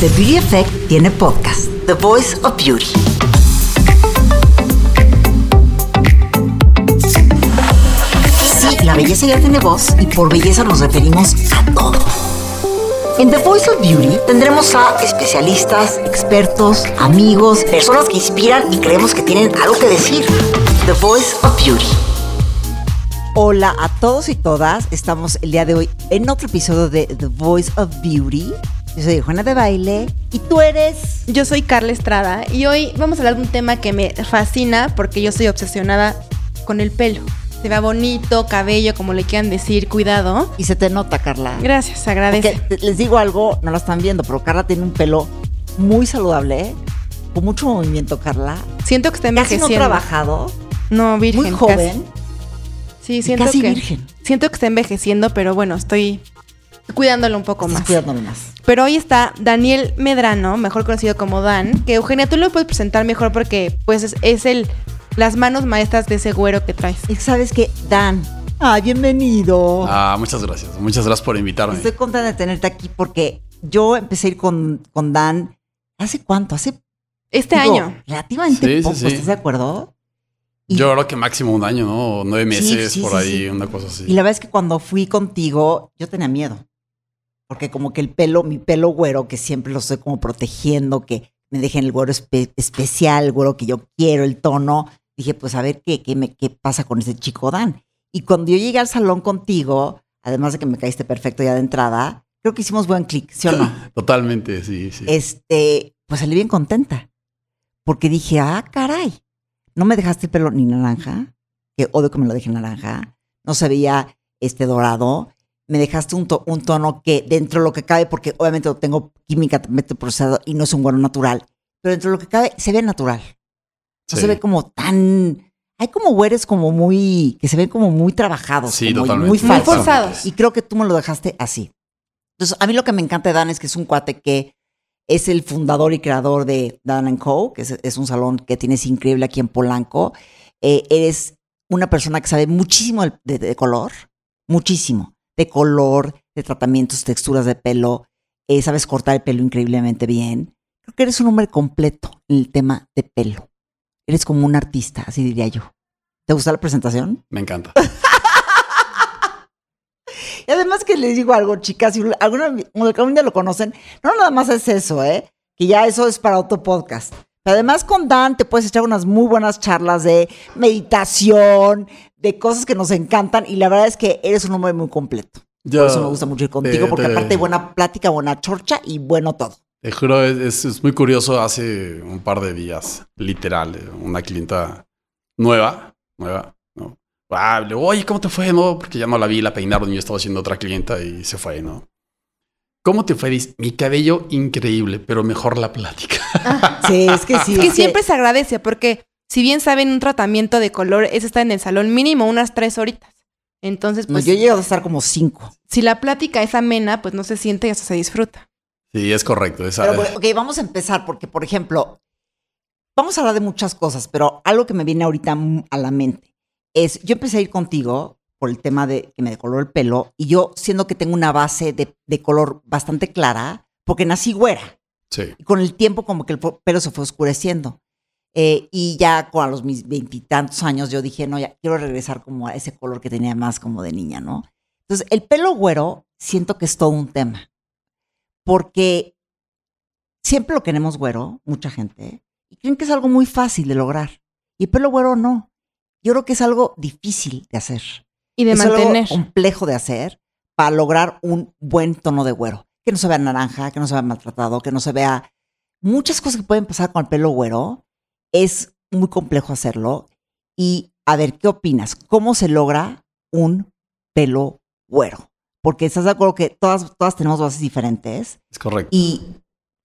The Beauty Effect tiene podcast, The Voice of Beauty. Sí, la belleza ya tiene voz y por belleza nos referimos a todo. En The Voice of Beauty tendremos a especialistas, expertos, amigos, personas que inspiran y creemos que tienen algo que decir. The Voice of Beauty. Hola a todos y todas, estamos el día de hoy en otro episodio de The Voice of Beauty. Yo soy Juana de Baile y tú eres... Yo soy Carla Estrada y hoy vamos a hablar de un tema que me fascina porque yo soy obsesionada con el pelo. Se vea bonito, cabello, como le quieran decir, cuidado. Y se te nota, Carla. Gracias, te- les digo algo, no lo están viendo, pero Carla tiene un pelo muy saludable, ¿eh? con mucho movimiento, Carla. Siento que está Casi no envejeciendo. trabajado, No, virgen. muy joven. casi. Sí, siento casi que virgen. siento que está envejeciendo, pero bueno, estoy cuidándolo un poco Estás más. cuidándolo más. Pero hoy está Daniel Medrano, mejor conocido como Dan, que Eugenia, tú lo puedes presentar mejor porque pues es, es el las manos maestras de ese güero que traes. Y sabes que, Dan, ah, bienvenido. Ah, muchas gracias. Muchas gracias por invitarme. Estoy contenta de tenerte aquí porque yo empecé a ir con, con Dan. ¿Hace cuánto? Hace Este digo, año. relativamente Sí, poco, sí. ¿estás de acuerdo? Y- Yo creo que máximo un año, ¿no? O nueve Sí, meses sí, por sí, ahí, sí. una cosa así. Y la verdad es que cuando fui contigo, yo tenía miedo. Porque como que el pelo, mi pelo güero, que siempre lo estoy como protegiendo, que me dejen el güero espe- especial, el güero que yo quiero, el tono. Dije, pues a ver qué, qué, me, qué pasa con ese chico Dan. Y cuando yo llegué al salón contigo, además de que me caíste perfecto ya de entrada, creo que hicimos buen clic, ¿sí o no? Totalmente, sí, sí. este, pues salí bien contenta. Porque dije, ah, caray, no me dejaste el pelo ni naranja, que odio que me lo dejen naranja, no se veía este dorado, me dejaste un, to- un tono que dentro de lo que cabe, porque obviamente lo tengo químicamente procesado y no es un güero natural, pero dentro de lo que cabe se ve natural. No Sí. se ve como tan... Hay como güeres como muy... que se ven como muy trabajados, Sí, como totalmente. muy Muy forzados. Y creo que tú me lo dejaste así. Entonces, a mí lo que me encanta de Dan es que es un cuate que es el fundador y creador de Dan Co., que es, es un salón que tienes increíble aquí en Polanco. Eh, eres una persona que sabe muchísimo de, de- de color, muchísimo, de color, de tratamientos, texturas de pelo. eh, sabes cortar el pelo increíblemente bien. Creo que eres un hombre completo en el tema de pelo. Eres como un artista, así diría yo. ¿Te gusta la presentación? Me encanta. Y además que les digo algo, chicas, si alguna, algún día lo conocen, no nada más es eso, ¿eh? Que ya eso es para otro podcast. Pero además con Dan te puedes echar unas muy buenas charlas de meditación, de cosas que nos encantan y la verdad es que eres un hombre muy completo. Yo, Por eso me gusta mucho ir contigo, te- porque te- aparte hay buena plática, buena chorcha y bueno todo. Te juro, es, muy curioso. Hace un par de días, literal, eh, una clienta nueva, nueva, ¿no? Ah, le digo, oye, ¿cómo te fue? No, porque ya no la vi, la peinaron y yo estaba haciendo otra clienta y se fue, ¿no? ¿Cómo te fue? Dice, mi cabello increíble, pero mejor la plática. Sí, es que sí. Es que es siempre se agradece porque si bien saben un tratamiento de color es estar en el salón mínimo unas tres horitas. Entonces, No, pues, yo llego a estar como cinco. si la plática es amena, pues no se siente y hasta se disfruta. Sí, es correcto. esa- Pero bueno, ok, vamos a empezar porque, por ejemplo, vamos a hablar de muchas cosas, pero algo que me viene ahorita a la mente es, yo empecé a ir contigo por el tema de que me decoloró el pelo y yo siendo que tengo una base de, de color bastante clara, porque nací güera sí. y con el tiempo como que el pelo se fue oscureciendo. Eh, y ya con a los mis veintitantos años yo dije, no, ya quiero regresar como a ese color que tenía más como de niña, ¿no? Entonces, el pelo güero siento que es todo un tema. Porque siempre lo queremos güero, mucha gente, y creen que es algo muy fácil de lograr. Y el pelo güero no. Yo creo que es algo difícil de hacer. Y de es mantener. algo complejo de hacer para lograr un buen tono de güero. Que no se vea naranja, que no se vea maltratado, que no se vea muchas cosas que pueden pasar con el pelo güero. Es muy complejo hacerlo. Y a ver, ¿qué opinas? ¿Cómo se logra un pelo güero? Porque estás de acuerdo que todas, todas tenemos bases diferentes Es correcto. y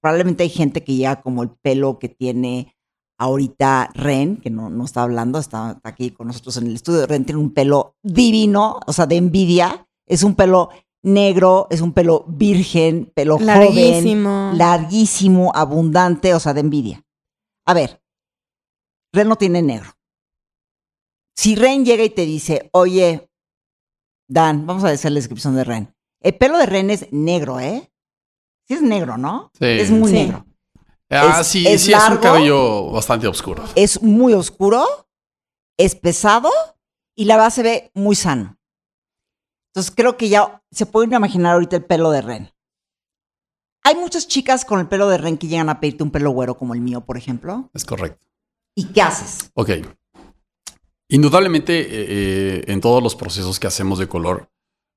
probablemente hay gente que llega como el pelo que tiene ahorita Ren, que no, no está hablando, está, aquí con nosotros en el estudio. Ren tiene un pelo divino, o sea, de envidia. Es un pelo negro, es un pelo virgen, pelo Larguísimo. joven, larguísimo, abundante, o sea, de envidia. A ver, Ren no tiene negro. Si Ren llega y te dice, oye, Dan, vamos a decir la descripción de Ren. El pelo de Ren es negro, ¿eh? Sí es negro, ¿no? Sí. Es muy Sí. negro. Ah, Es- sí, es sí, es un cabello bastante oscuro. Es muy oscuro, es pesado y la base ve muy sano. Entonces creo que ya se pueden imaginar ahorita el pelo de Ren. Hay muchas chicas con el pelo de Ren que llegan a pedirte un pelo güero como el mío, por ejemplo. Es correcto. ¿Y qué haces? Ok. Indudablemente, eh, eh, en todos los procesos que hacemos de color,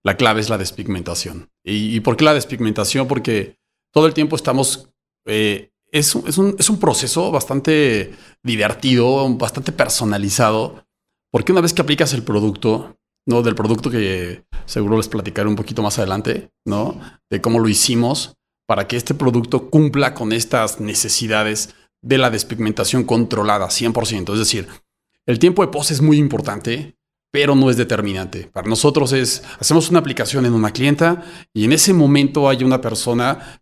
la clave es la despigmentación. ¿Y, por qué la despigmentación? Porque todo el tiempo estamos... eh, es, es un, es un proceso bastante divertido, bastante personalizado, porque una vez que aplicas el producto, ¿no? Del producto que seguro les platicaré un poquito más adelante, ¿no? De cómo lo hicimos para que este producto cumpla con estas necesidades de la despigmentación controlada 100%. Es decir, el tiempo de pose es muy importante, pero no es determinante. Para nosotros es, hacemos una aplicación en una clienta y en ese momento hay una persona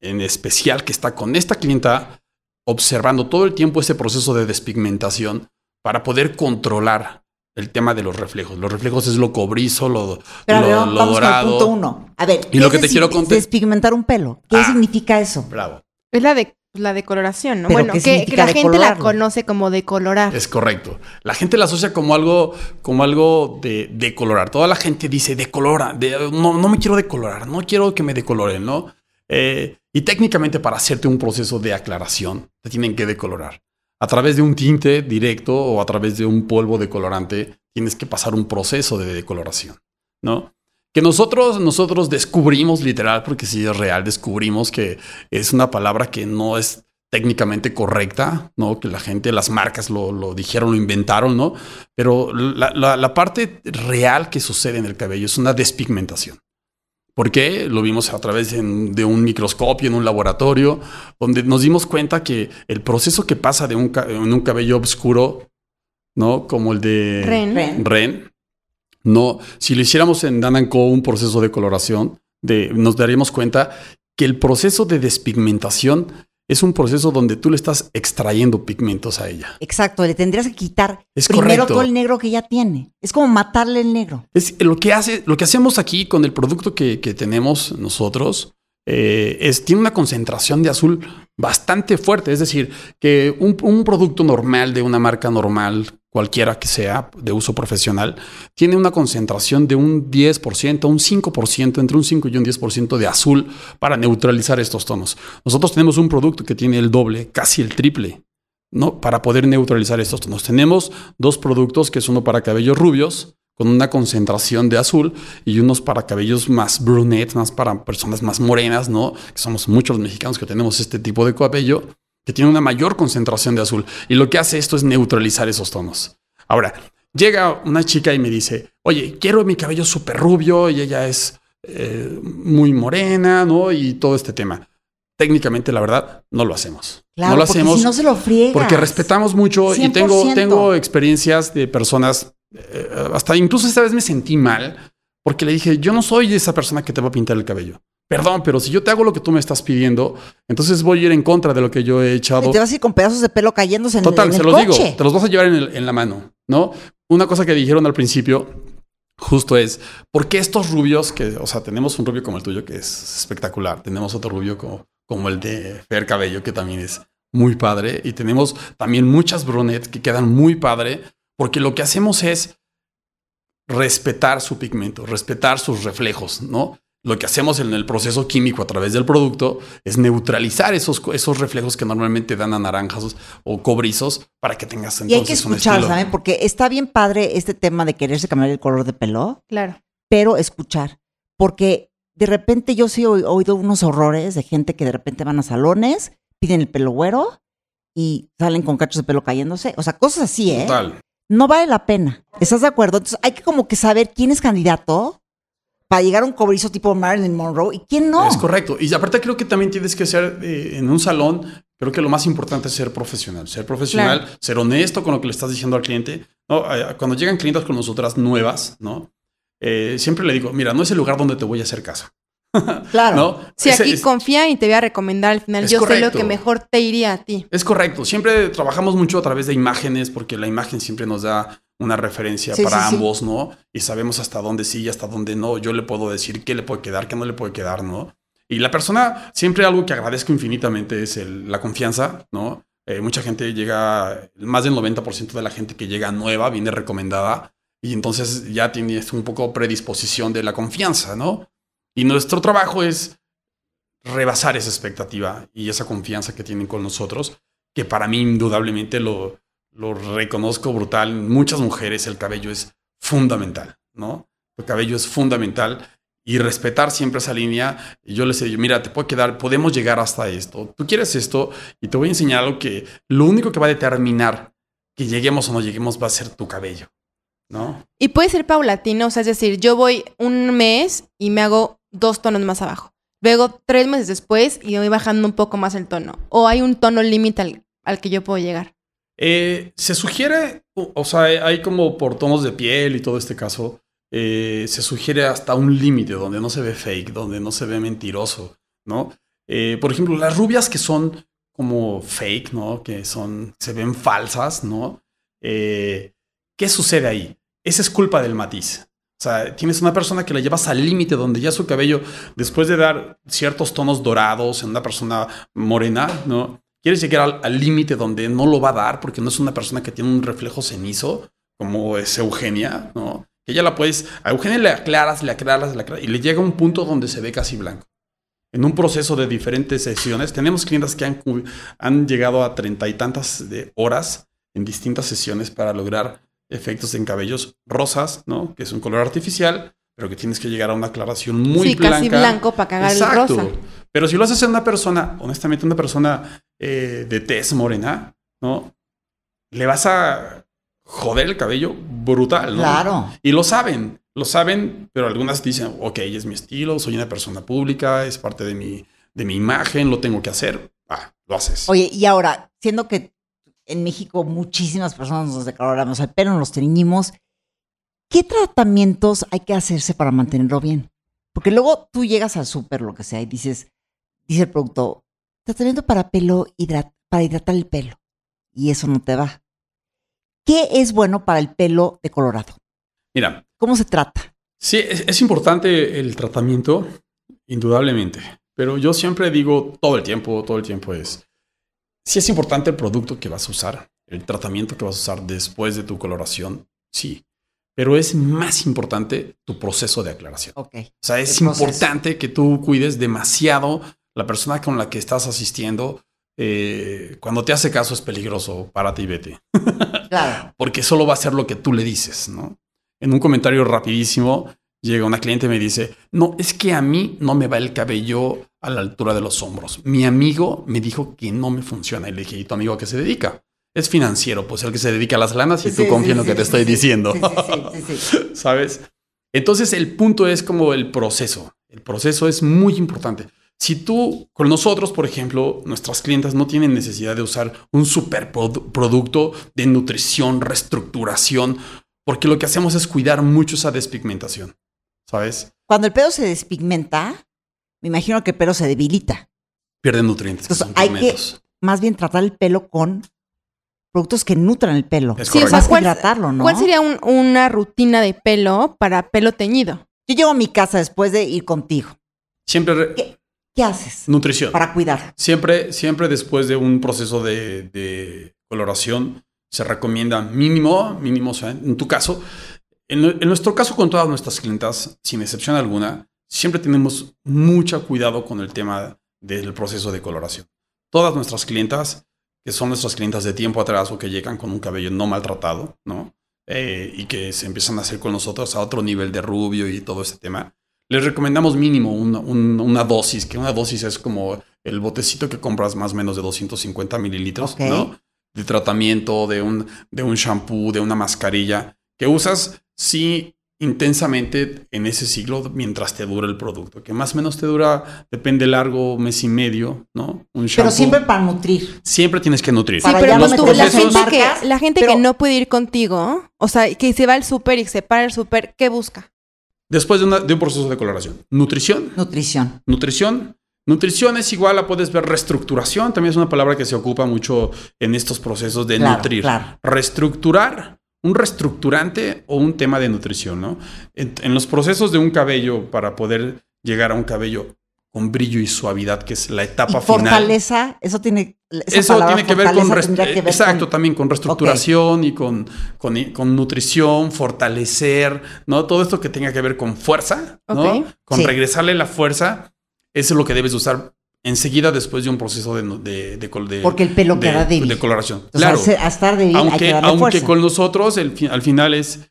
en especial que está con esta clienta observando todo el tiempo ese proceso de despigmentación para poder controlar el tema de los reflejos. Los reflejos es lo cobrizo, lo, Pero lo- ver, vamos con el dorado. punto uno. A ver, Y lo ¿qué que te quiero contar- Despigmentar un pelo. ¿Qué Ah. significa eso? Bravo. Es la de la decoloración, ¿no? ¿Pero Bueno, que, la gente la conoce como decolorar. Es correcto. La gente la asocia como algo, como algo de decolorar. Toda la gente dice decolora, de- no, no me quiero decolorar, no quiero que me decoloren, ¿no? Eh, y técnicamente para hacerte un proceso de aclaración, te tienen que decolorar. A través de un tinte directo o a través de un polvo decolorante, tienes que pasar un proceso de decoloración, ¿no? Que nosotros, nosotros descubrimos literal, porque sí es real, descubrimos que es una palabra que no es técnicamente correcta, ¿no? Que la gente, las marcas lo, lo dijeron, lo inventaron, ¿no? Pero la, la- la parte real que sucede en el cabello es una despigmentación. ¿Por qué? Lo vimos a través en- de un microscopio en un laboratorio, donde nos dimos cuenta que el proceso que pasa de un, en un cabello oscuro, ¿no? Como el de Ren. Ren. Ren. No, si lo hiciéramos en Dan Co un proceso de coloración, de, nos daríamos cuenta que el proceso de despigmentación es un proceso donde tú le estás extrayendo pigmentos a ella. Exacto, le tendrías que quitar Es primero correcto. todo el negro que ya tiene. Es como matarle el negro. Es lo que hace, lo que hacemos aquí con el producto que, que tenemos nosotros eh, es tiene una concentración de azul bastante fuerte. Es decir, que un, un producto normal de una marca normal, cualquiera que sea de uso profesional, tiene una concentración de un 10%, un 5%, entre un 5 y un 10% de azul para neutralizar estos tonos. Nosotros tenemos un producto que tiene el doble, casi el triple. ¿no? Para poder neutralizar estos tonos. Tenemos dos productos, que es uno para cabellos rubios, con una concentración de azul, y unos para cabellos más brunettes, más para personas más morenas, ¿no? Que somos muchos los mexicanos que tenemos este tipo de cabello, que tiene una mayor concentración de azul. Y lo que hace esto es neutralizar esos tonos. Ahora, llega una chica y me dice, oye, quiero mi cabello súper rubio, y ella es eh, muy morena, ¿no? Y todo este tema. Técnicamente, la verdad, no lo hacemos. Claro, no lo porque hacemos. si no se lo friegas. Porque respetamos mucho y tengo, 100%. tengo experiencias de personas, eh, hasta incluso esta vez me sentí mal porque le dije, yo no soy esa persona que te va a pintar el cabello. Perdón, pero si yo te hago lo que tú me estás pidiendo, entonces voy a ir en contra de lo que yo he echado. Y te vas a ir con pedazos de pelo cayéndose en, Total, en el se los coche. digo, te los vas a llevar en, el- en la mano, ¿no? Una cosa que dijeron al principio, justo es, ¿por qué estos rubios, que, o sea, tenemos un rubio como el tuyo que es espectacular, tenemos otro rubio como, como el de Fer Cabello, que también es muy padre, y tenemos también muchas brunettes que quedan muy padre, porque lo que hacemos es respetar su pigmento, respetar sus reflejos, ¿no? Lo que hacemos en el proceso químico a través del producto es neutralizar esos, esos reflejos que normalmente dan a naranjas o cobrizos para que tengas Y hay que entonces un escuchar. ¿saben? Porque está bien padre este tema de quererse cambiar el color de pelo, Claro. pero escuchar. Porque de repente yo sí he oí- oído unos horrores de gente que de repente van a salones, piden el pelo güero y salen con cachos de pelo cayéndose. O sea, cosas así, ¿eh? Total. No vale la pena. ¿Estás de acuerdo? Entonces hay que como que saber quién es candidato para llegar a un cobrizo tipo Marilyn Monroe y quién no. Es correcto. Y aparte creo que también tienes que ser eh, en un salón, creo que lo más importante es ser profesional. Ser profesional, ser honesto con lo que le estás diciendo al cliente. ¿no? Eh, Cuando llegan clientes con nosotras nuevas, ¿no? Eh, siempre le digo, mira, no es el lugar donde te voy a hacer caso. Claro. ¿no? Si aquí es- confía y te voy a recomendar al final. Yo sé lo que mejor te iría a ti. Es correcto. Siempre trabajamos mucho a través de imágenes porque la imagen siempre nos da una referencia Sí, para sí, sí. ambos, ¿no? Y sabemos hasta dónde sí y hasta dónde no. Yo le puedo decir qué le puede quedar, qué no le puede quedar, ¿no? Y la persona, siempre algo que agradezco infinitamente es el- la confianza, ¿no? Eh, mucha gente llega, más del 90% de la gente que llega nueva viene recomendada y entonces ya tienes un poco predisposición de la confianza, ¿no? Y nuestro trabajo es rebasar esa expectativa y esa confianza que tienen con nosotros, que para mí indudablemente lo, lo reconozco brutal. Muchas mujeres el cabello es fundamental, ¿no? El cabello es fundamental y respetar siempre esa línea. Yo les digo, mira, te puede quedar, podemos llegar hasta esto. Tú quieres esto y te voy a enseñar algo que lo único que va a determinar que lleguemos o no lleguemos va a ser tu cabello, ¿no? Y puede ser paulatino, o sea, es decir, yo voy un mes y me hago dos tonos más abajo. Luego, tres meses después, y voy bajando un poco más el tono. O hay un tono límite al, al que yo puedo llegar. Eh, se sugiere, o sea, hay como por tonos de piel y todo este caso, eh, se sugiere hasta un límite donde no se ve fake, donde no se ve mentiroso, ¿no? Eh, por ejemplo, las rubias que son como fake, ¿no? Que son, se ven falsas, ¿no? Eh, ¿Qué sucede ahí? Esa es culpa del matiz. O sea, tienes una persona que la llevas al límite donde ya su cabello, después de dar ciertos tonos dorados en una persona morena, ¿no? Quieres llegar al- límite donde no lo va a dar porque no es una persona que tiene un reflejo cenizo, como es Eugenia, ¿no? Que ya la puedes, a Eugenia le aclaras, le aclaras, le aclaras, y le llega un punto donde se ve casi blanco. En un proceso de diferentes sesiones, tenemos clientes que han, han llegado a treinta y tantas de horas en distintas sesiones para lograr efectos en cabellos rosas, ¿no? Que es un color artificial, pero que tienes que llegar a una aclaración muy sí, blanca. casi blanco para cagar el rosa. Pero si lo haces en una persona, honestamente, una persona eh, de tez morena, ¿no? Le vas a joder el cabello brutal, ¿no? Claro. Y lo saben, lo saben, pero algunas dicen, ok, es mi estilo, soy una persona pública, es parte de mi, de mi imagen, lo tengo que hacer. Ah, lo haces. Oye, y ahora, siendo que en México muchísimas personas nos declaramos el pelo, nos teñimos, ¿qué tratamientos hay que hacerse para mantenerlo bien? Porque luego tú llegas al súper, lo que sea, y dices, dice el producto, tratamiento para pelo, hidrat- para hidratar el pelo. Y eso no te va. ¿Qué es bueno para el pelo de colorado? Mira, ¿Cómo se trata? Sí, es, es importante el tratamiento, indudablemente. Pero yo siempre digo todo el tiempo, todo el tiempo es, sí es importante el producto que vas a usar, el tratamiento que vas a usar después de tu coloración, sí. Pero es más importante tu proceso de aclaración. Ok. O sea, es importante que tú cuides demasiado la persona con la que estás asistiendo. Eh, cuando te hace caso es peligroso, párate y vete Claro. porque solo va a hacer lo que tú le dices, ¿no? En un comentario rapidísimo, llega una cliente y me dice, no, es que a mí no me va el cabello a la altura de los hombros. Mi amigo me dijo que no me funciona. Y le dije, ¿y tu amigo a qué se dedica? Es financiero, pues el que se dedica a las lanas y Sí, tú confía en lo que te estoy diciendo. Sí, sí, sí, sí, sí. ¿Sabes? Entonces el punto es como el proceso. El proceso es muy importante. Si tú, con nosotros, por ejemplo, nuestras clientas no tienen necesidad de usar un super produ- producto de nutrición, reestructuración, porque lo que hacemos es cuidar mucho esa despigmentación. ¿Sabes? Cuando el pelo se despigmenta, me imagino que el pelo se debilita. Pierden nutrientes. Entonces, hay que-. Más bien tratar el pelo con productos que nutran el pelo. Es Sí, o correcto. sea, Más que ¿cuál, hidratarlo, ¿no? cuál sería un- una rutina de pelo para pelo teñido? Yo llego a mi casa después de ir contigo. Siempre re- ¿Qué, qué haces nutrición. para cuidar? Siempre, siempre después de un proceso de, de coloración, se recomienda mínimo, mínimo, o sea, en tu caso, en, en nuestro caso con todas nuestras clientas, sin excepción alguna, siempre tenemos mucho cuidado con el tema del proceso de coloración. Todas nuestras clientas, que son nuestras clientas de tiempo atrás o que llegan con un cabello no maltratado, ¿no? Eh, y que se empiezan a hacer con nosotros a otro nivel de rubio y todo ese tema, les recomendamos mínimo una, un- una dosis, que una dosis es como el botecito que compras más o menos de 250 mililitros. ¿no? De tratamiento, de un, de un shampoo, de una mascarilla, que usas, sí, intensamente en ese ciclo mientras te dura el producto, que más o menos te dura, depende largo, mes y medio, ¿no? Un Pero siempre para nutrir. Siempre tienes que nutrir. Sí, Para pero ya no pon tú, meterlas la en gente, que, la gente pero- que no puede ir contigo, o sea, que se va al súper y se para el súper, ¿qué busca? Después de, una- de un proceso de coloración. Nutrición, Nutrición. Nutrición. Nutrición es igual a, puedes ver, reestructuración. También es una palabra que se ocupa mucho en estos procesos de Claro, nutrir. claro. Reestructurar, un reestructurante o un tema de nutrición, ¿no? En, en los procesos de un cabello, para poder llegar a un cabello con brillo y suavidad, que es la Y etapa final. fortaleza, eso tiene. Eso tiene que ver con, que ver exacto, con- también con reestructuración y con, con, con nutrición, fortalecer, ¿no? Todo esto que tenga que ver con fuerza, ¿no? Con Sí. regresarle la fuerza, eso es lo que debes de usar enseguida después de un proceso de, de, de de- Porque el pelo de- queda débil. de coloración. O sea, a estar débil hay que aunque, darle aunque fuerza. con nosotros el al final es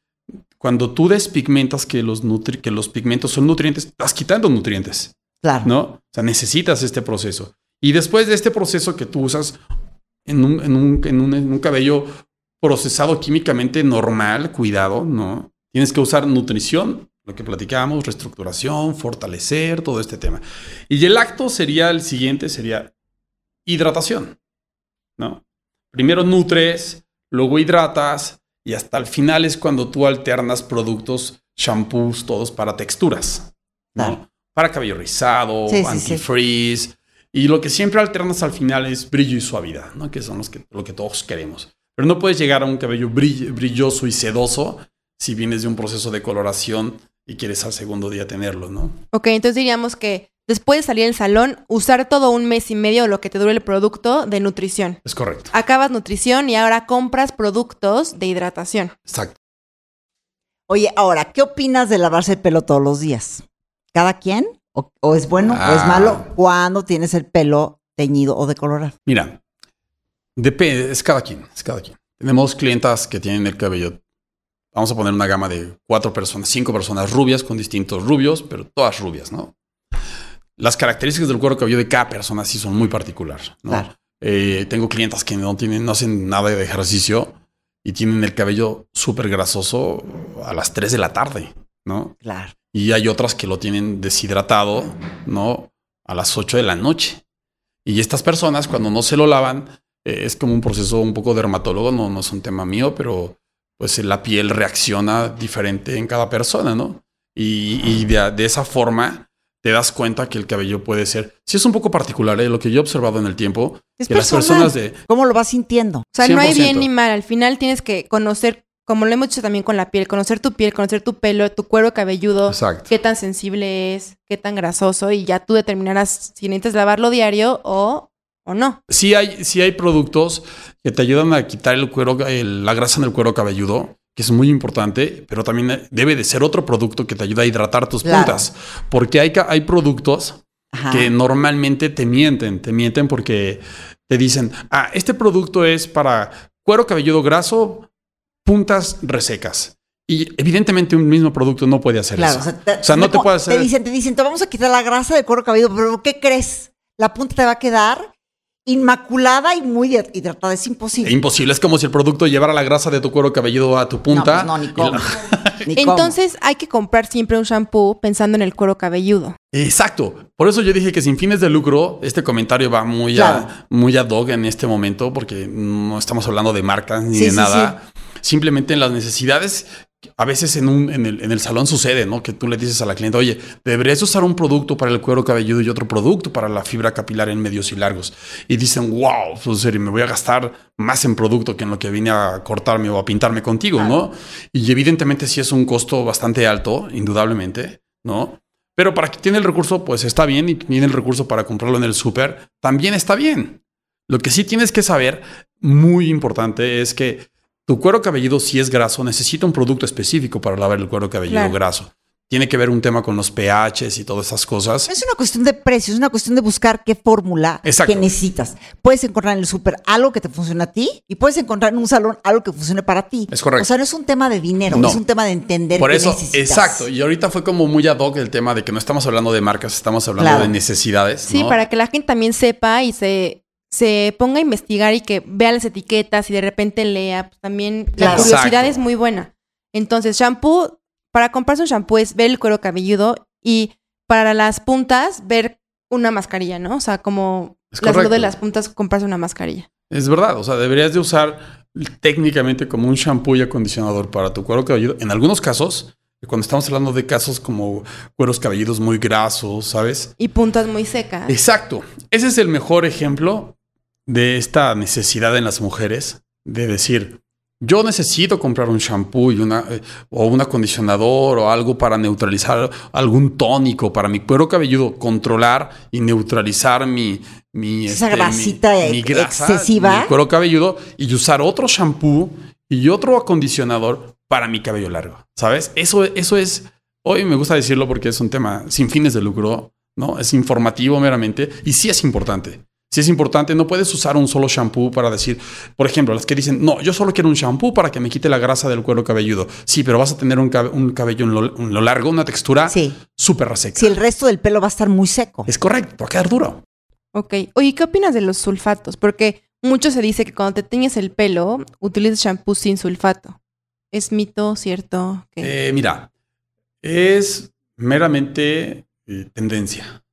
cuando tú despigmentas que los, nutri- que los pigmentos son nutrientes, estás quitando nutrientes. Claro. ¿no? O sea, necesitas este proceso. Y después de este proceso que tú usas en un, en un, en un- en un cabello procesado químicamente normal, cuidado, ¿no? Tienes que usar nutrición, lo que platicábamos, reestructuración, fortalecer, todo este tema. Y el acto sería el siguiente, sería hidratación, ¿no? Primero nutres, luego hidratas y hasta el final es cuando tú alternas productos, shampoos, todos para texturas, ¿no? Claro. Para cabello rizado, Sí, sí, sí. antifreeze. Y lo que siempre alternas al final es brillo y suavidad, ¿no? Que son los que, lo que todos queremos. Pero no puedes llegar a un cabello brill- brilloso y sedoso si vienes de un proceso de coloración y quieres al segundo día tenerlo, ¿no? Ok, entonces diríamos que después de salir del salón, usar todo un mes y medio lo que te dure el producto de nutrición. Es correcto. Acabas nutrición y ahora compras productos de hidratación. Exacto. Oye, ahora, ¿qué opinas de lavarse el pelo todos los días? ¿Cada quien? ¿O, o es bueno o es Ah. malo cuando tienes el pelo teñido o decolorado? Mira, depende, es cada quien, es cada quien. Tenemos clientas que tienen el cabello, vamos a poner una gama de cuatro personas, cinco personas rubias con distintos rubios, pero todas rubias, ¿no? Las características del cuero cabelludo de cada persona sí son muy particulares, ¿no? Claro. Eh, tengo clientas que no tienen, no hacen nada de ejercicio y tienen el cabello súper grasoso a las 3 de la tarde, ¿no? Claro. Y hay otras que lo tienen deshidratado, ¿no? A las 8 de la noche. Y estas personas, cuando no se lo lavan, eh, es como un proceso un poco dermatólogo, no, no es un tema mío, pero pues la piel reacciona diferente en cada persona, ¿no? Y, y de, de esa forma te das cuenta que el cabello puede ser, sí es un poco particular, ¿eh? lo que yo he observado en el tiempo, Es que las personas de... ¿Cómo lo vas sintiendo? O sea, no hay 100%. bien ni mal. Al final tienes que conocer, como lo hemos hecho también con la piel, conocer tu piel, conocer tu pelo, tu cuero cabelludo, Exacto. qué tan sensible es, qué tan grasoso, y ya tú determinarás si necesitas lavarlo diario o, o no. Sí hay, sí hay productos que te ayudan a quitar el cuero, el- la grasa en el cuero cabelludo, que es muy importante, pero también debe de ser otro producto que te ayuda a hidratar tus Claro. puntas. Porque hay, hay productos Ajá. que normalmente te mienten, te mienten porque te dicen, ah, este producto es para cuero cabelludo graso, puntas resecas. Y evidentemente un mismo producto no puede hacer Claro, eso. o sea, te, O sea, no te puede hacer- Te dicen, te dicen, te vamos a quitar la grasa del cuero cabelludo, pero ¿qué crees? La punta te va a quedar inmaculada y muy hidratada. Es imposible. Imposible, es como si el producto llevara la grasa de tu cuero cabelludo a tu punta. No, pues no, ni cómo. la- Ni cómo. Entonces hay que comprar siempre un shampoo pensando en el cuero cabelludo. Exacto. Por eso yo dije que sin fines de lucro, este comentario va muy, Claro. a, muy ad hoc en este momento, porque no estamos hablando de marcas ni Sí, de sí, nada. Simplemente en las necesidades. A veces en, un, en, el, en el salón sucede, ¿no? Que tú le dices a la cliente, oye, deberías usar un producto para el cuero cabelludo y otro producto para la fibra capilar en medios y largos. Y dicen, wow, pues, me voy a gastar más en producto que en lo que vine a cortarme o a pintarme contigo, ¿no? Y evidentemente sí es un costo bastante alto, indudablemente, ¿no? Pero para quien tiene el recurso, pues está bien. Y tiene el recurso para comprarlo en el súper, también está bien. Lo que sí tienes que saber, muy importante, es que tu cuero cabelludo, si es graso, necesita un producto específico para lavar el cuero cabelludo Claro. graso. Tiene que ver un tema con los pHs y todas esas cosas. Es una cuestión de precio, es una cuestión de buscar qué fórmula que necesitas. Puedes encontrar en el súper algo que te funcione a ti y puedes encontrar en un salón algo que funcione para ti. Es correcto. O sea, no es un tema de dinero, No. es un tema de entender Por qué eso, necesitas. exacto. Y ahorita fue como muy ad hoc el tema de que no estamos hablando de marcas, estamos hablando Claro. de necesidades. Sí, ¿no? para que la gente también sepa y se, se ponga a investigar y que vea las etiquetas y de repente lea. Pues también la curiosidad es muy buena. Entonces, shampoo, para comprarse un shampoo es ver el cuero cabelludo y para las puntas ver una mascarilla, ¿no? O sea, como Es las de las puntas comprarse una mascarilla. Es verdad, o sea, deberías de usar técnicamente como un shampoo y acondicionador para tu cuero cabelludo. En algunos casos, cuando estamos hablando de casos como cueros cabelludos muy grasos, ¿sabes? Y puntas muy secas. Exacto. Ese es el mejor ejemplo de esta necesidad en las mujeres de decir, yo necesito comprar un shampoo y una, eh, o un acondicionador o algo para neutralizar algún tónico para mi cuero cabelludo, controlar y neutralizar mi, mi, Esa este, grasita mi- mi grasa, excesiva. mi cuero cabelludo y usar otro shampoo y otro acondicionador para mi cabello largo. ¿Sabes? Eso, eso es, hoy me gusta decirlo porque es un tema sin fines de lucro, ¿no? Es informativo meramente y sí es importante. Sí es importante, no puedes usar un solo shampoo para decir, por ejemplo, las que dicen, no, yo solo quiero un shampoo para que me quite la grasa del cuero cabelludo. Sí, pero vas a tener un, cabe- un cabello en lo, en lo largo, una textura Sí. súper reseca. Si el resto del pelo va a estar muy seco. Es correcto, va a quedar duro. Ok. Oye, ¿qué opinas de los sulfatos? Porque mucho se dice que cuando te teñes el pelo, utilices shampoo sin sulfato. ¿Es mito, cierto? Eh, mira, es meramente eh, tendencia.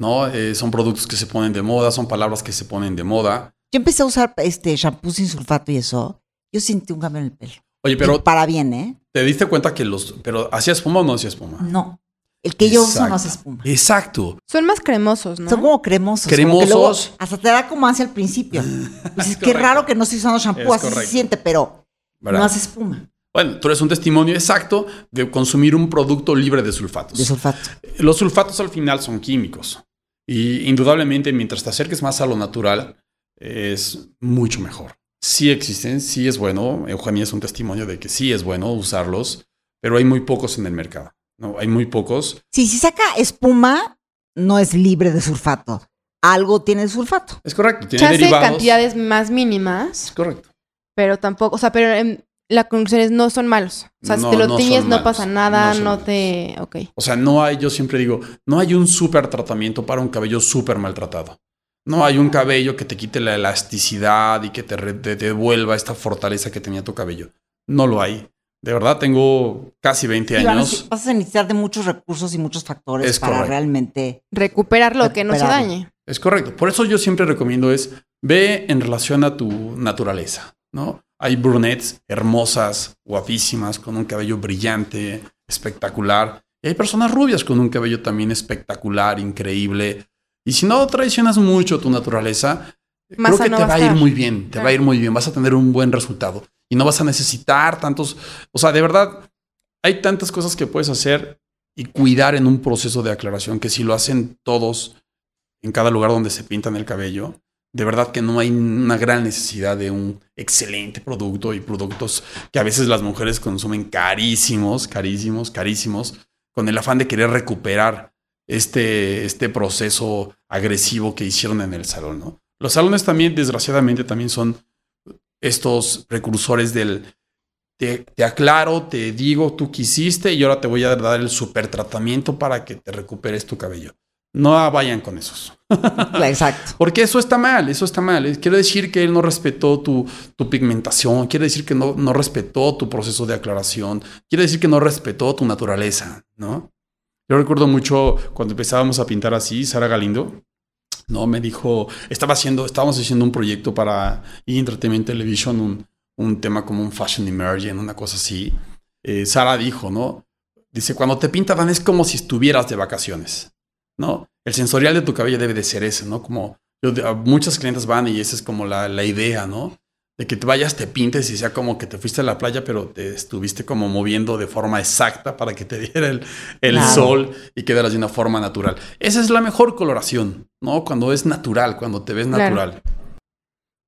¿No? Eh, son productos que se ponen de moda, son palabras que se ponen de moda. Yo empecé a usar este shampoo sin sulfato y eso. Yo sentí un cambio en el pelo. Oye, Y pero para bien, ¿eh? te diste cuenta que los. Pero ¿hacía espuma o no hacía espuma? No. El que yo uso no hace espuma. Exacto. Son más cremosos, ¿no? Son como cremosos. como que luego Cremosos. hasta te da como hacia al principio. Pues es que raro que no estoy usando shampoo, Es así se siente, pero ¿verdad? no hace espuma Bueno, tú eres un testimonio exacto de consumir un producto libre de sulfatos. de sulfato. Los sulfatos al final son químicos. Y indudablemente, mientras te acerques más a lo natural, es mucho mejor. Sí existen, sí es bueno. Eugenia es un testimonio de que sí es bueno usarlos, pero hay muy pocos en el mercado. ¿no? Hay muy pocos. Sí, si saca espuma, no es libre de sulfato. Algo tiene sulfato. Es correcto, tiene Chance derivados. cantidades más Es mínimas, correcto. pero tampoco, o sea, pero em, la conclusión es no son malos. O sea, No, si te lo no tiñes no pasa nada, No te... Ok. O sea, no hay, yo siempre digo, no hay un súper tratamiento para un cabello súper maltratado. No hay un cabello que te quite la elasticidad y que te, re- te devuelva esta fortaleza que tenía tu cabello. No lo hay. De verdad, tengo casi 20 Y van a- años. vas a necesitar de muchos recursos y muchos factores Es para correcto. realmente. Recuperar lo que no se dañe. Es correcto. Por eso yo siempre recomiendo es ve en relación a tu naturaleza, ¿no? Hay brunettes hermosas, guapísimas, con un cabello brillante, espectacular. Y hay personas rubias con un cabello también espectacular, increíble. Y si no traicionas mucho tu naturaleza, creo que te va a ir muy bien, te Claro. va a ir muy bien, vas a tener un buen resultado. Y no vas a necesitar tantos, o sea, de verdad, hay tantas cosas que puedes hacer y cuidar en un proceso de aclaración que si lo hacen todos en cada lugar donde se pintan el cabello, de verdad que no hay una gran necesidad de un excelente producto y productos que a veces las mujeres consumen carísimos, carísimos, carísimos, con el afán de querer recuperar este, este proceso agresivo que hicieron en el salón, ¿no? Los salones también, desgraciadamente, también son estos precursores del te, te aclaro, te digo, tú quisiste y ahora te voy a dar el super tratamiento para que te recuperes tu cabello. No vayan con esos. Exacto. Porque eso está mal, eso está mal. Quiere decir que él no respetó tu, tu pigmentación, quiere decir que no, no respetó tu proceso de aclaración, quiere decir que no respetó tu naturaleza, ¿no? Yo recuerdo mucho cuando empezábamos a pintar así, Sara Galindo, ¿no? Me dijo, estaba haciendo, estábamos haciendo un proyecto para E! Entertainment Television, un, un tema como un Fashion Emergent, una cosa así. Eh, Sara dijo, ¿no? Dice, cuando te pintan es como si estuvieras de vacaciones, ¿no? El sensorial de tu cabello debe de ser ese, ¿no? Como yo, muchas clientes van y esa es como la, la idea, ¿no? De que te vayas, te pintes y sea como que te fuiste a la playa, pero te estuviste como moviendo de forma exacta para que te diera el, el Claro. sol y quedaras de una forma natural. Esa es la mejor coloración, ¿no? Cuando es natural, cuando te ves Claro. natural.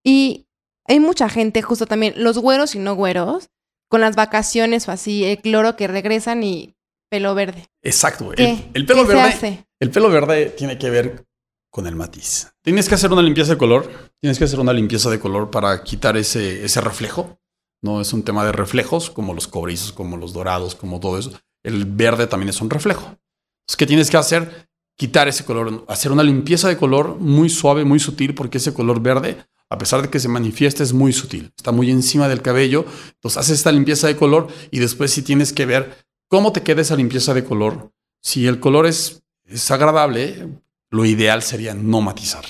Y hay mucha gente, justo también, los güeros y no güeros, con las vacaciones o así, el cloro que regresan y pelo verde. Exacto. El, el pelo ¿Qué se verde. hace? El pelo verde tiene que ver con el matiz. Tienes que hacer una limpieza de color. Tienes que hacer una limpieza de color para quitar ese, ese reflejo. No es un tema de reflejos, como los cobrizos, como los dorados, como todo eso. El verde también es un reflejo. Entonces, ¿qué tienes que hacer? Quitar ese color, hacer una limpieza de color muy suave, muy sutil, porque ese color verde, a pesar de que se manifiesta, es muy sutil. Está muy encima del cabello. Entonces, haces esta limpieza de color y después sí tienes que ver cómo te queda esa limpieza de color. Si el color es, es agradable, lo ideal sería no matizar.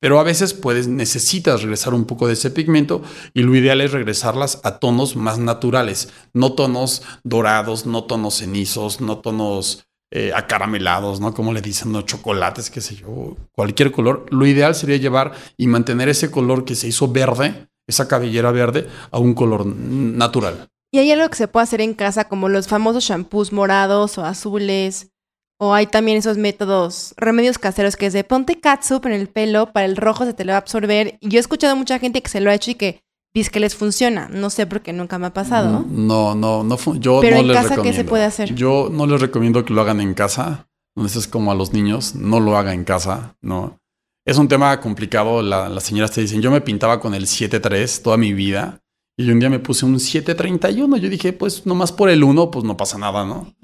Pero a veces puedes, necesitas regresar un poco de ese pigmento y lo ideal es regresarlas a tonos más naturales, no tonos dorados, no tonos cenizos, no tonos eh, acaramelados, ¿no? Como le dicen, no chocolates, qué sé yo, cualquier color. Lo ideal sería llevar y mantener ese color que se hizo verde esa cabellera verde a un color natural. ¿Y hay algo que se puede hacer en casa, como los famosos shampoos morados o azules? ¿O hay también esos métodos, remedios caseros que es de ponte catsup en el pelo, para el rojo se te lo va a absorber? Y yo he escuchado a mucha gente que se lo ha hecho y que dice que les funciona. No sé porque nunca me ha pasado. Mm, No, no, no. Yo Pero no en les casa, ¿qué se recomiendo. puede hacer? Yo no les recomiendo que lo hagan en casa. Entonces es como a los niños, no lo haga en casa, ¿no? Es un tema complicado. La- las señoras te dicen, yo me pintaba con el 7.3 toda mi vida. Y un día me puse un 7.31. Yo dije, pues nomás por el 1, pues no pasa nada, ¿no?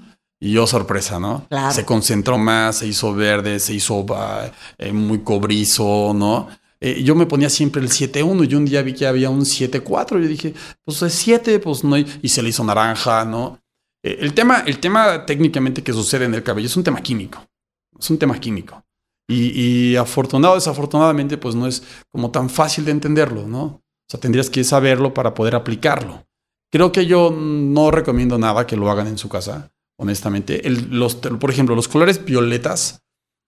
Y yo, sorpresa, ¿no? Claro. Se concentró más, se hizo verde, se hizo ah, eh, muy cobrizo, ¿no? Eh, yo me ponía siempre el 7.1 y un día vi que había un 7.4. Yo dije, pues es 7, pues no hay... Y se le hizo naranja, ¿no? Eh, el, tema, el tema técnicamente que sucede en el cabello es un tema químico. Es un tema químico. Y, y afortunado desafortunadamente, pues no es como tan fácil de entenderlo, ¿no? O sea, tendrías que saberlo para poder aplicarlo. Creo que yo no recomiendo nada que lo hagan en su casa, honestamente. El- los, por ejemplo, los colores violetas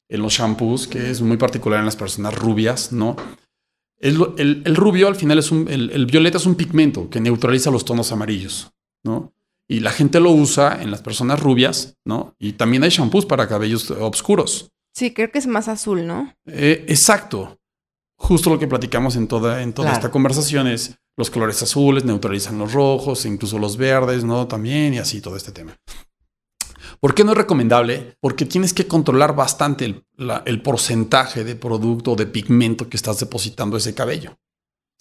en los shampoos, que es muy particular en las personas rubias, ¿no? El, el- el rubio al final es un, el, el violeta es un pigmento que neutraliza los tonos amarillos, ¿no? Y la gente lo usa en las personas rubias, ¿no? Y también hay shampoos para cabellos oscuros. Sí, creo que es más azul, ¿no? Eh, exacto. Justo lo que platicamos en toda, en toda Claro. esta conversación es los colores azules neutralizan los rojos, incluso los verdes, ¿no? También y así todo este tema. ¿Por qué no es recomendable? Porque tienes que controlar bastante el, la- el porcentaje de producto o de pigmento que estás depositando ese cabello.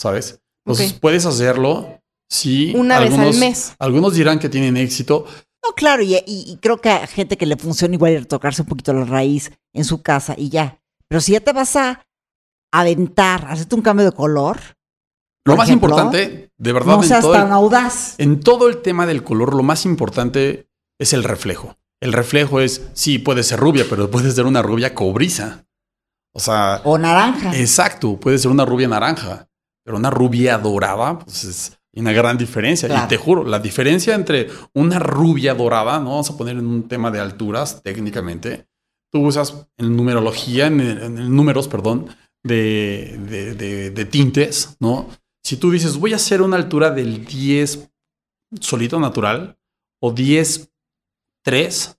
¿Sabes? Entonces puedes hacerlo si Una vez al mes. Algunos dirán que tienen éxito. No, claro, y, y- y creo que a gente que le funciona igual ir a tocarse un poquito la raíz en su casa y ya. Pero si ya te vas a aventar, hacerte un cambio de color, Lo más ejemplo, importante, de verdad, no en seas el- tan audaz. En todo el tema del color, lo más importante es el reflejo. El reflejo es, sí, puede ser rubia, pero puede ser una rubia cobriza. O sea, O naranja. exacto, puede ser una rubia naranja, pero una rubia dorada, pues es una gran diferencia. Claro. Y te juro, la diferencia entre una rubia dorada, no vamos a poner en un tema de alturas técnicamente, tú usas en numerología, en, en- en números, perdón, de, de- de- de tintes, ¿no? Si tú dices, voy a hacer una altura del 10 solito natural o 10 3,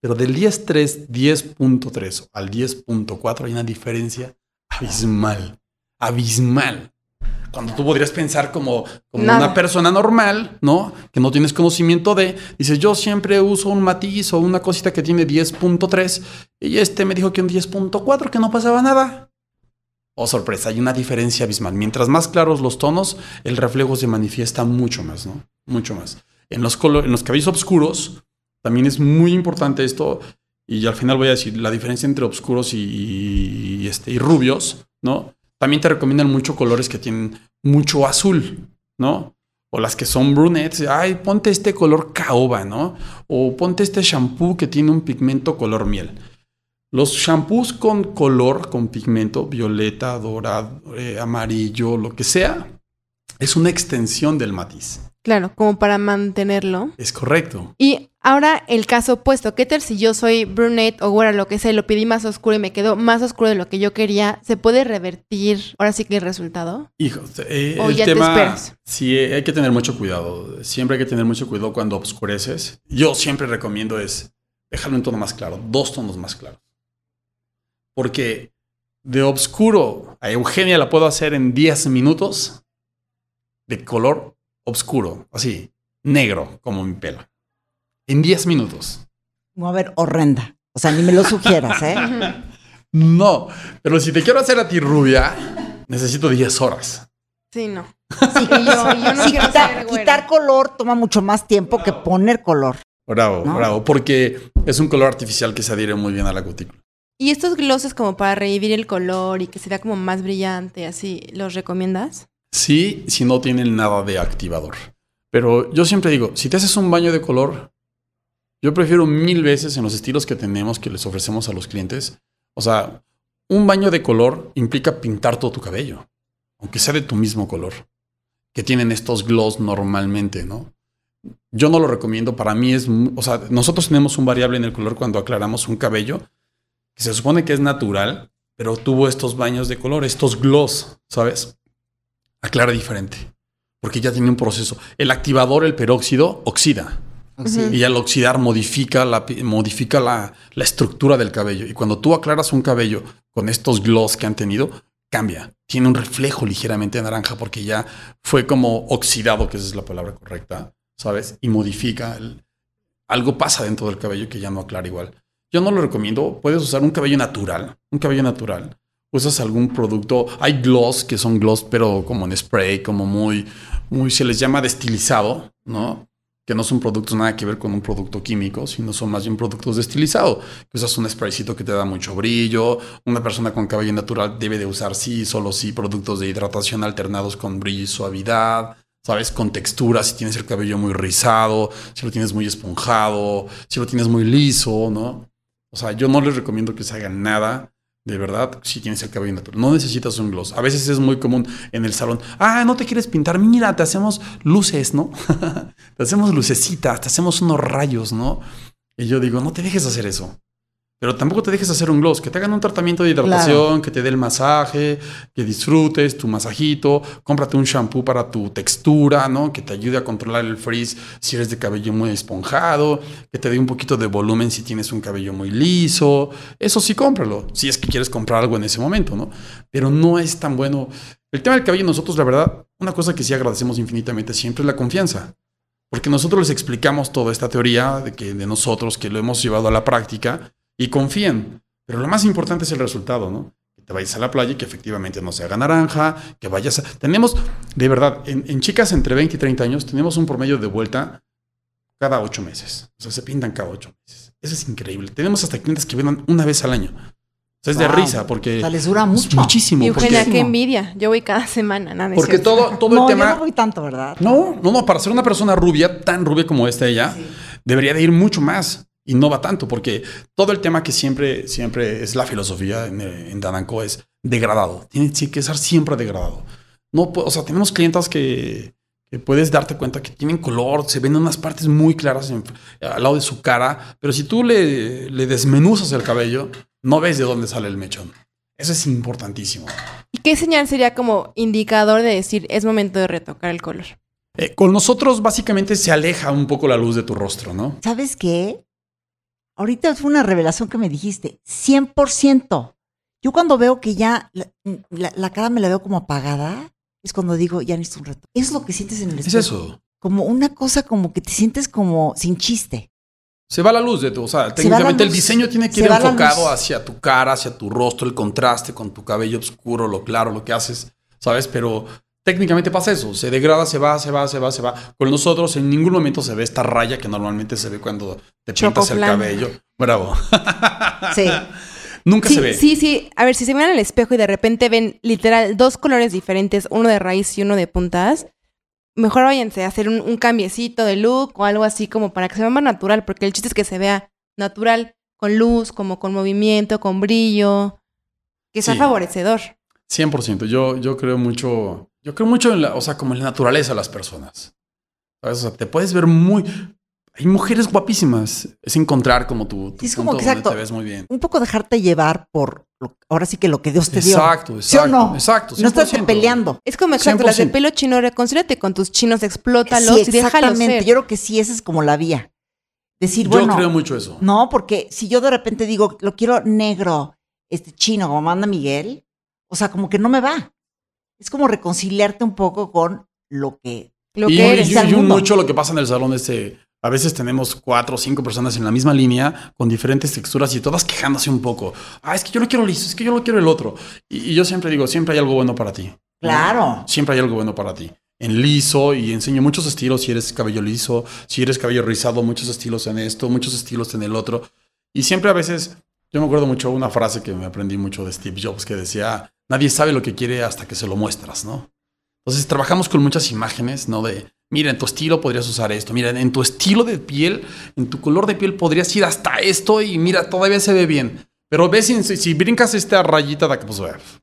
pero del 10.3, 10.3 al 10.4 hay una diferencia abismal, abismal. Cuando tú podrías pensar como, como Nada. una persona normal, ¿no? Que no tienes conocimiento de, dices, yo siempre uso un matiz o una cosita que tiene 10.3 y este me dijo que un 10.4, que no pasaba nada. Oh, sorpresa, hay una diferencia abismal. Mientras más claros los tonos, el reflejo se manifiesta mucho más, ¿no? Mucho más. En los, en los cabellos oscuros, también es muy importante esto, y al final voy a decir la diferencia entre oscuros y, este, y rubios, ¿no? También te recomiendan mucho colores que tienen mucho azul, ¿no? O las que son brunettes, ay, ponte este color caoba, ¿no? O ponte este shampoo que tiene un pigmento color miel. Los shampoos con color, con pigmento, violeta, dorado, eh, amarillo, lo que sea, es una extensión del matiz. Claro, como para mantenerlo. Es correcto. Y ahora el caso opuesto. ¿Qué tal si yo soy brunette o güera, lo que sea, y lo pedí más oscuro y me quedó más oscuro de lo que yo quería? ¿Se puede revertir ahora sí que el resultado? Hijos, eh, O el ya te tema, esperas. sí, hay que tener mucho cuidado. Siempre hay que tener mucho cuidado cuando oscureces. Yo siempre recomiendo es dejarlo en tono más claro, dos tonos más claros. Porque de oscuro a Eugenia la puedo hacer en 10 minutos de color oscuro, así, negro como mi pelo. En 10 minutos. No, a ver, horrenda. O sea, ni me lo sugieras, ¿eh? No, pero si te quiero hacer a ti rubia, necesito 10 horas. Sí, no. Sí, yo, yo no Sí, quiero quitar, quitar color toma mucho más tiempo que poner color. Bravo, ¿No? bravo, porque es un color artificial que se adhiere muy bien a la cutícula. ¿Y estos glosses como para revivir el color y que sea como más brillante, así, los recomiendas? Sí, si no tienen nada de activador. Pero yo siempre digo, si te haces un baño de color, yo prefiero mil veces en los estilos que tenemos que les ofrecemos a los clientes. O sea, un baño de color implica pintar todo tu cabello, aunque sea de tu mismo color, que tienen estos gloss normalmente, ¿no? Yo no lo recomiendo, para mí es, o sea, nosotros tenemos un variable en el color cuando aclaramos un cabello, que se supone que es natural, pero tuvo estos baños de color, estos gloss, ¿sabes? Aclara diferente. Porque ya tiene un proceso. El activador, el peróxido, oxida. Sí. Y al oxidar modifica, la, modifica la, la estructura del cabello. Y cuando tú aclaras un cabello con estos gloss que han tenido, cambia. Tiene un reflejo ligeramente naranja porque ya fue como oxidado, que esa es la palabra correcta, ¿sabes? Y modifica. el- algo pasa dentro del cabello que ya no aclara igual. Yo no lo recomiendo. Puedes usar un cabello natural. Un cabello natural. Usas algún producto. Hay gloss que son gloss, pero como en spray, como muy, muy, se les llama destilizado, ¿no? que no son productos nada que ver con un producto químico, sino son más bien productos de estilizado. Que usas un spraycito que te da mucho brillo. Una persona con cabello natural debe de usar sí, solo sí, productos de hidratación alternados con brillo y suavidad. ¿Sabes? Con textura, si tienes el cabello muy rizado, si lo tienes muy esponjado, si lo tienes muy liso, ¿no? O sea, yo no les recomiendo que se hagan nada, de verdad, si tienes el cabello natural. No necesitas un gloss. A veces es muy común en el salón. Ah, no te quieres pintar. Mira, te hacemos luces, ¿no? te hacemos lucecitas, te hacemos unos rayos, ¿no? Y yo digo, no te dejes hacer eso. Pero tampoco te dejes hacer un gloss, que te hagan un tratamiento de hidratación, que te dé el masaje, que disfrutes tu masajito, cómprate un shampoo para tu textura, ¿no? Que te ayude a controlar el frizz si eres de cabello muy esponjado, que te dé un poquito de volumen si tienes un cabello muy liso. Eso sí, cómpralo, si es que quieres comprar algo en ese momento, ¿no? Pero no es tan bueno. El tema del cabello, nosotros, la verdad, una cosa que sí agradecemos infinitamente siempre es la confianza. Porque nosotros les explicamos toda esta teoría de que de nosotros que lo hemos llevado a la práctica y confían. Pero lo más importante es el resultado, ¿no? Que te vayas a la playa y que efectivamente no se haga naranja, que vayas a... Tenemos, de verdad, en, en chicas entre 20 y 30 años, tenemos un promedio de vuelta cada ocho meses. O sea, se pintan cada ocho meses. Eso es increíble. Tenemos hasta clientes que vienen una vez al año. O sea, es de risa porque... O sea, les dura mucho. muchísimo. Y Eugenia, porque qué envidia. Yo voy cada semana, nada. porque cierto. todo, todo no, el tema... yo no voy tanto, ¿verdad? No, no, no, para ser una persona rubia, tan rubia como esta ella, debería de ir mucho más. Y no va tanto, porque todo el tema que siempre, siempre es la filosofía en, eh, en Dananco es degradado. Tiene que ser siempre degradado. No, o sea, tenemos clientas que, que puedes darte cuenta que tienen color, se ven unas partes muy claras en- al lado de su cara, pero si tú le, le desmenuzas el cabello, no ves de dónde sale el mechón. Eso es importantísimo. ¿Y qué señal sería como indicador de decir es momento de retocar el color? Eh, con nosotros básicamente se aleja un poco la luz de tu rostro, ¿no? ¿Sabes qué? Ahorita fue una revelación que me dijiste. 100%. Yo cuando veo que ya la, la- la cara me la veo como apagada, es cuando digo, ya necesito un reto. Es lo que sientes en el Es espejo. eso. Como una cosa como que te sientes como sin chiste. Se va la luz de tu, o sea, Se técnicamente el luz. diseño tiene que Se ir enfocado hacia tu cara, hacia tu rostro, el contraste con tu cabello oscuro, lo claro, lo que haces, ¿sabes? Pero técnicamente pasa eso, se degrada, se va, se va, se va, se va. Con nosotros en ningún momento se ve esta raya que normalmente se ve cuando te pintas el cabello. Bravo. Sí. Nunca Sí, se ve. sí, sí. A ver, si se miran al espejo y de repente ven literal dos colores diferentes, uno de raíz y uno de puntas, mejor váyanse a hacer un, un cambiecito de look o algo así como para que se vea más natural, porque el chiste es que se vea natural, con luz, como con movimiento, con brillo, que sea Sí. favorecedor. 100%. Yo, yo creo mucho, yo creo mucho en la, o sea, como en la naturaleza de las personas. ¿Sabes? O sea, te puedes ver muy... Hay mujeres guapísimas. Es encontrar como tu, tu Sí, es como punto exacto. te ves muy bien. Un poco dejarte llevar por, lo- ahora sí que lo que Dios te dio. Exacto, ¿Sí o exacto. no? Exacto. No estás 100%. peleando. Es como exacto, las de 100%. pelo chino, reconcíliate con tus chinos, explótalos Sí, y déjalos exactamente. ser. Yo creo que sí, esa es como la vía. Decir, Yo bueno, creo mucho eso. no, porque si yo de repente digo, lo quiero negro, este chino, como manda Miguel, o sea, como que no me va. Es como reconciliarte un poco con lo que Lo y, que eres. y- mucho lo que pasa en el salón es eh, a veces tenemos cuatro o cinco personas en la misma línea con diferentes texturas y todas quejándose un poco. Ah, es que yo lo quiero liso, es que yo lo quiero el otro. Y, y yo siempre digo, siempre hay algo bueno para ti. ¿no? Claro. Siempre hay algo bueno para ti. En liso y enseño muchos estilos si eres cabello liso, si eres cabello rizado, muchos estilos en esto, muchos estilos en el otro. Y siempre a veces, yo me acuerdo mucho una frase que me aprendí mucho de Steve Jobs que decía, nadie sabe lo que quiere hasta que se lo muestras, ¿no? Entonces trabajamos con muchas imágenes, ¿no? De, mira, en tu estilo podrías usar esto, mira, en tu estilo de piel, en tu color de piel podrías ir hasta esto y mira, todavía se ve bien. Pero ves, si, si brincas esta rayita de acá, pues,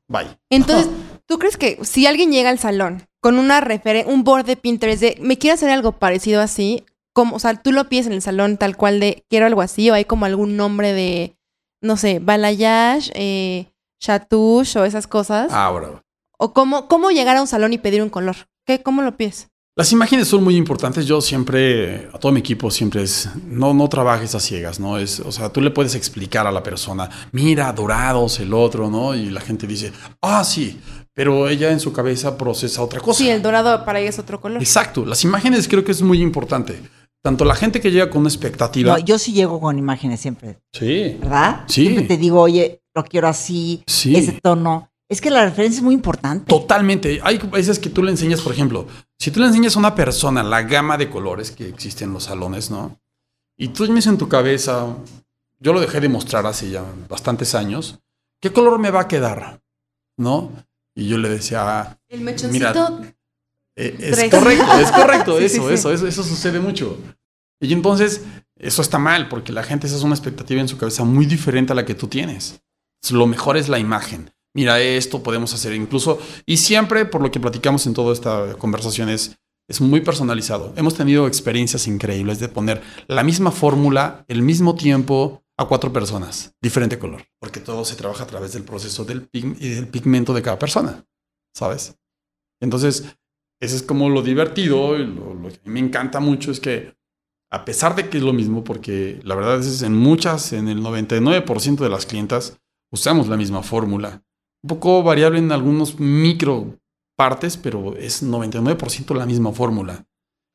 bye. Entonces, ¿tú crees que si alguien llega al salón con una referen un board de Pinterest de me quiero hacer algo parecido así, como, o sea, tú lo pides en el salón tal cual de quiero algo así, o hay como algún nombre de, no sé, balayage, eh, chatouche o esas cosas? Ah, bravo. ¿O cómo, cómo llegar a un salón y pedir un color? ¿Qué, ¿Cómo lo pides? Las imágenes son muy importantes. Yo siempre, a todo mi equipo siempre es, no, no trabajes a ciegas, ¿no? Es, o sea, tú le puedes explicar a la persona, mira, dorados, el otro, ¿no? Y la gente dice, ah, sí, pero ella en su cabeza procesa otra cosa. Sí, el dorado para ella es otro color. Exacto. Las imágenes creo que es muy importante. Tanto la gente que llega con una expectativa. No, yo sí llego con imágenes siempre, Sí. ¿verdad? Sí. Siempre te digo, oye, lo quiero así, Sí. ese tono. Es que la referencia es muy importante. Totalmente. Hay veces que tú le enseñas, por ejemplo, si tú le enseñas a una persona la gama de colores que existen en los salones, ¿no? Y tú tienes en tu cabeza, yo lo dejé de mostrar hace ya bastantes años, ¿qué color me va a quedar? ¿No? Y yo le decía, El mechoncito. Mira, eh, es correcto, es correcto, Sí, sí, eso, sí. eso, eso, eso sucede mucho. Y entonces, eso está mal, porque la gente se hace una expectativa en su cabeza muy diferente a la que tú tienes. Lo mejor es la imagen. Mira esto, podemos hacer incluso, y siempre, por lo que platicamos en toda esta conversación, es, es muy personalizado. Hemos tenido experiencias increíbles de poner la misma fórmula, el mismo tiempo, a cuatro personas, diferente color, porque todo se trabaja a través del proceso del, pigmento de cada persona, ¿sabes? Entonces, ese es como lo divertido, y lo, que me encanta mucho es que, a pesar de que es lo mismo, porque la verdad es en muchas, en el 99% de las clientas, usamos la misma fórmula. Un poco variable en algunos micro partes, pero es 99% la misma fórmula.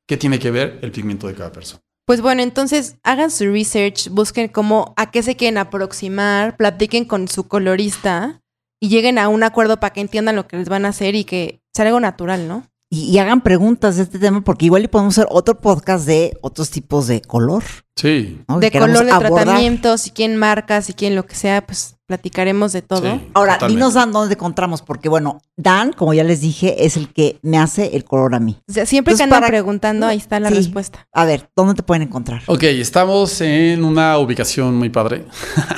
¿Qué tiene que ver el pigmento de cada persona? Pues bueno, entonces hagan su research, busquen cómo, a qué se quieren aproximar, platiquen con su colorista y lleguen a un acuerdo para que entiendan lo que les van a hacer y que sea algo natural, ¿no? Y, y hagan preguntas de este tema, porque igual le podemos hacer otro podcast de otros tipos de color. Sí. ¿no? De color de abordar. tratamiento, si quieren marcas, si quieren lo que sea, pues platicaremos de todo. sí, Ahora, totalmente. dinos Dan dónde encontramos, porque bueno, Dan, como ya les dije, es el que me hace el color a mí. O sea, siempre Entonces, que andan para- preguntando, ahí está la Sí. respuesta. A ver, ¿dónde te pueden encontrar? Ok, estamos en una ubicación muy padre.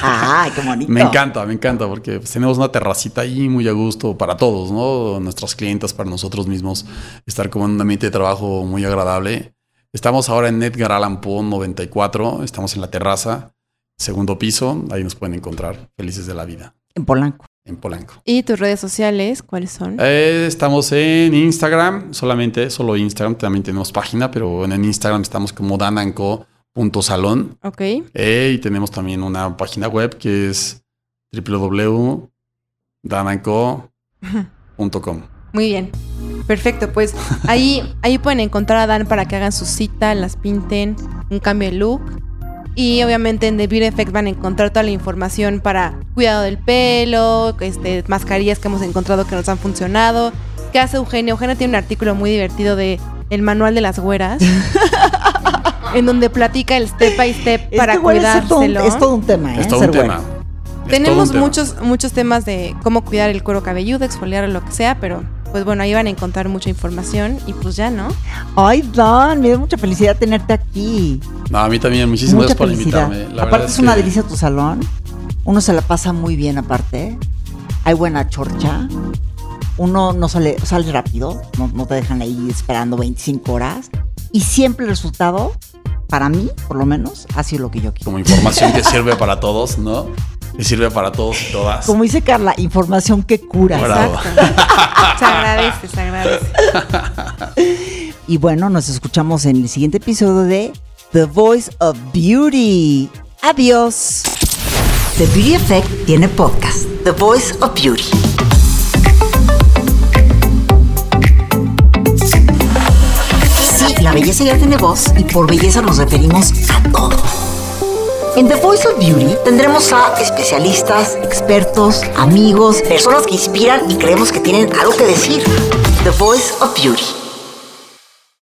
¡Ay, qué bonito! Me encanta, me encanta, porque pues, tenemos una terracita ahí muy a gusto para todos, ¿no? Nuestras clientas, para nosotros mismos, estar como en un ambiente de trabajo muy agradable. Estamos ahora en Edgar Allan Poe 94, estamos en la terraza, segundo piso, ahí nos pueden encontrar, felices de la vida, En Polanco. en Polanco. ¿Y tus redes sociales cuáles son? Eh, estamos en Instagram, solamente, solo Instagram, también tenemos página, pero en Instagram estamos como dananco.salón. Ok. Eh, y tenemos también una página web que es www.dananco.com. Muy bien. Perfecto, pues ahí, ahí pueden encontrar a Dan para que hagan su cita, las pinten, un cambio de look. Y obviamente en The Beauty Effect van a encontrar toda la información para cuidado del pelo, este, mascarillas que hemos encontrado que nos han funcionado. ¿Qué hace Eugenia? Eugenia tiene un artículo muy divertido de El Manual de las Güeras. en donde platica el step by step Es para que, güey, es todo un- cuidárselo. Es todo un tema, ¿eh? Es todo Ser un tema. Es Tenemos un tema. muchos, muchos temas de cómo cuidar el cuero cabelludo, exfoliar o lo que sea, pero pues bueno, ahí van a encontrar mucha información y pues ya, ¿no? Ay, Dan, me da mucha felicidad tenerte aquí. No, a mí también, muchísimas mucha gracias por felicidad. invitarme. La aparte es, una que- delicia tu salón. Uno se la pasa muy bien aparte. Hay buena chorcha. Uno no sale, sale rápido. No, no te dejan ahí esperando 25 horas. Y siempre el resultado, para mí, por lo menos, ha sido lo que yo quiero. Como información que sirve para todos, ¿no? Que sirve para todos y todas. Como dice Carla, información que cura. Bravo. Exacto. se agradece, se agradece. Y bueno, nos escuchamos en el siguiente episodio de The Voice of Beauty. Adiós. The Beauty Effect tiene podcast, The Voice of Beauty. Sí, la belleza ya tiene voz y por belleza nos referimos a todo. En The Voice of Beauty tendremos a especialistas, expertos, amigos, personas que inspiran y creemos que tienen algo que decir. The Voice of Beauty.